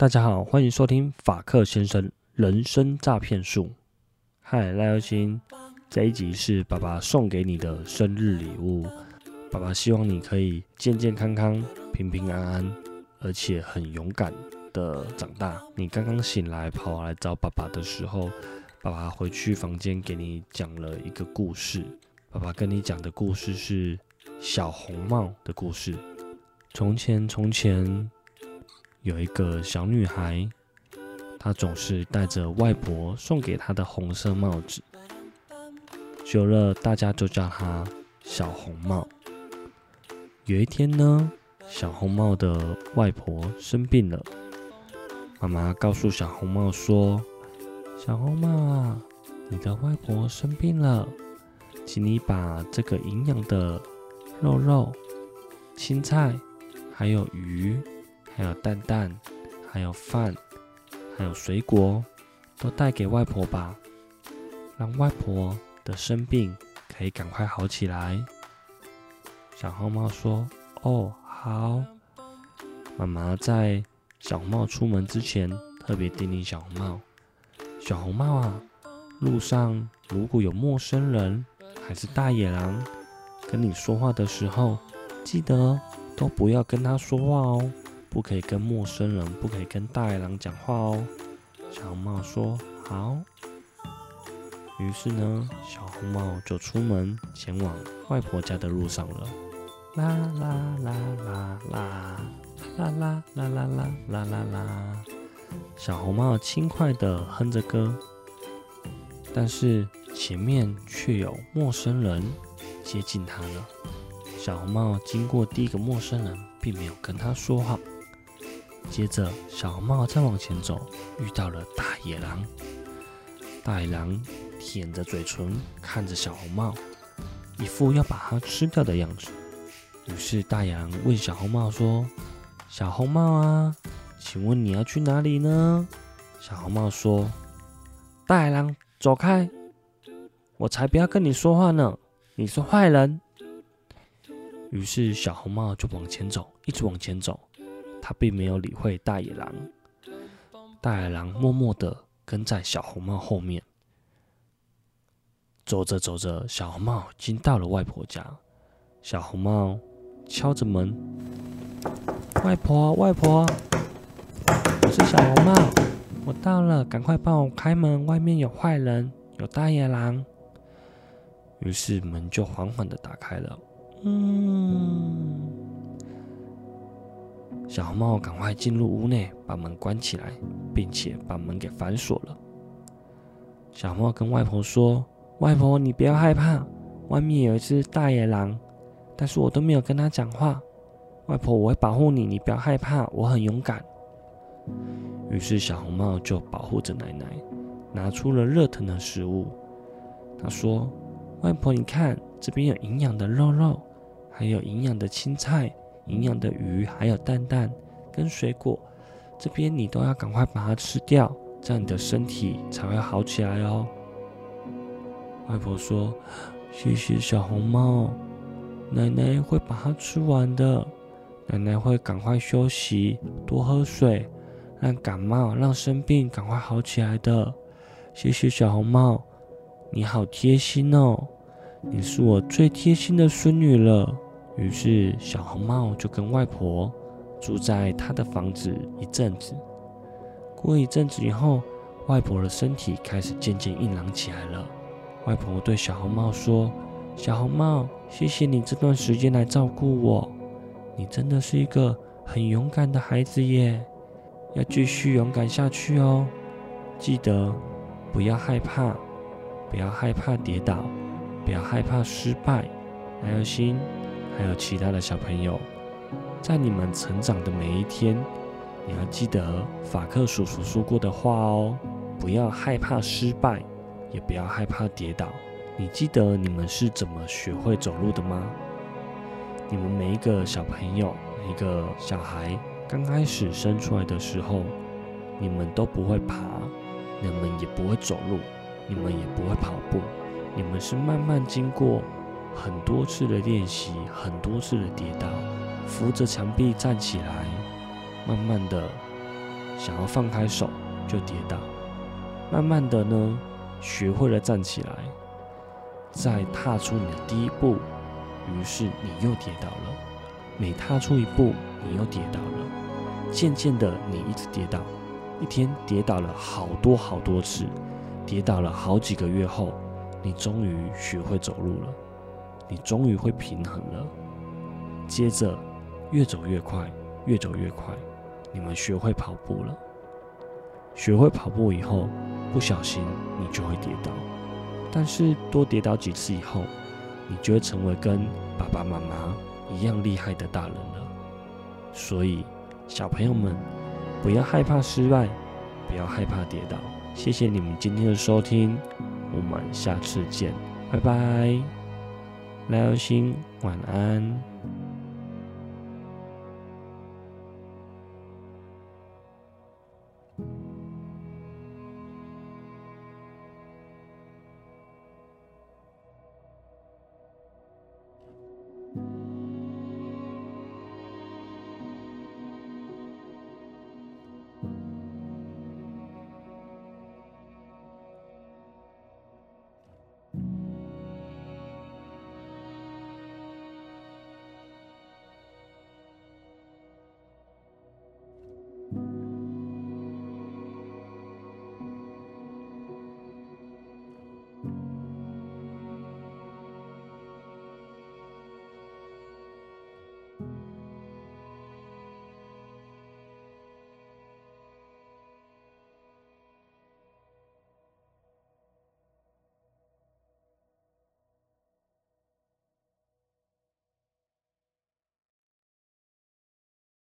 大家好，欢迎收听法克先生人生诈骗术。嗨，赖优心，这一集是爸爸送给你的生日礼物。爸爸希望你可以健健康康、平平安安，而且很勇敢的长大。你刚刚醒来跑来找爸爸的时候，爸爸回去房间给你讲了一个故事。爸爸跟你讲的故事是小红帽的故事。从前，从前。有一个小女孩，她总是戴着外婆送给她的红色帽子，久了大家就叫她小红帽。有一天呢，小红帽的外婆生病了，妈妈告诉小红帽说：“小红帽啊，你的外婆生病了，请你把这个营养的肉肉、青菜还有鱼。”还有蛋蛋，还有饭，还有水果，都带给外婆吧，让外婆的生病可以赶快好起来。小红帽说：“哦，好。”妈妈在小红帽出门之前特别叮咛小红帽：“小红帽啊，路上如果有陌生人还是大野狼跟你说话的时候，记得都不要跟他说话哦。”不可以跟陌生人，不可以跟大野狼讲话哦。小红帽说：“好。”于是呢，小红帽就出门前往外婆家的路上了。啦啦啦啦啦啦啦啦啦啦啦啦啦！小红帽轻快地哼着歌，但是前面却有陌生人接近他了。小红帽经过第一个陌生人，并没有跟他说话。接着，小红帽再往前走，遇到了大野狼。大野狼舔着嘴唇看着小红帽，一副要把它吃掉的样子。于是，大野狼问小红帽说：“小红帽啊，请问你要去哪里呢？”小红帽说：“大野狼，走开！我才不要跟你说话呢，你是坏人。”于是，小红帽就往前走，一直往前走。他并没有理会大野狼，大野狼默默地跟在小红帽后面。走着走着，小红帽已经到了外婆家。小红帽敲着门：“外婆，外婆，我是小红帽，我到了，赶快帮我开门，外面有坏人，有大野狼。”于是门就缓缓地打开了。嗯。小红帽赶快进入屋内，把门关起来，并且把门给反锁了。小红帽跟外婆说：“外婆，你不要害怕，外面有一只大野狼，但是我都没有跟他讲话。外婆，我会保护你，你不要害怕，我很勇敢。”于是小红帽就保护着奶奶，拿出了热腾的食物。他说：“外婆，你看，这边有营养的肉肉，还有营养的青菜。”营养的鱼，还有蛋蛋跟水果，这边你都要赶快把它吃掉，这样你的身体才会好起来哦。外婆说：“谢谢小红帽，奶奶会把它吃完的。奶奶会赶快休息，多喝水，让感冒、让生病赶快好起来的。谢谢小红帽，你好贴心哦，你是我最贴心的孙女了。”于是，小红帽就跟外婆住在她的房子一阵子。过一阵子以后，外婆的身体开始渐渐硬朗起来了。外婆对小红帽说：“小红帽，谢谢你这段时间来照顾我，你真的是一个很勇敢的孩子耶！要继续勇敢下去哦，记得不要害怕，不要害怕跌倒，不要害怕失败，还有心。”还有其他的小朋友，在你们成长的每一天，你要记得法克叔叔说过的话哦，不要害怕失败，也不要害怕跌倒。你记得你们是怎么学会走路的吗？你们每一个小朋友，每一个小孩刚开始生出来的时候，你们都不会爬，你们也不会走路，你们也不会跑步，你们是慢慢经过。很多次的练习，很多次的跌倒，扶着墙壁站起来，慢慢的想要放开手就跌倒。慢慢的呢，学会了站起来，再踏出你的第一步，于是你又跌倒了。每踏出一步，你又跌倒了。渐渐的，你一直跌倒，一天跌倒了好多好多次，跌倒了好几个月后，你终于学会走路了，你终于会平衡了。接着，越走越快，越走越快，你们学会跑步了。学会跑步以后，不小心你就会跌倒，但是多跌倒几次以后，你就会成为跟爸爸妈妈一样厉害的大人了。所以，小朋友们不要害怕失败，不要害怕跌倒。谢谢你们今天的收听，我们下次见，拜拜。来欧星晚安。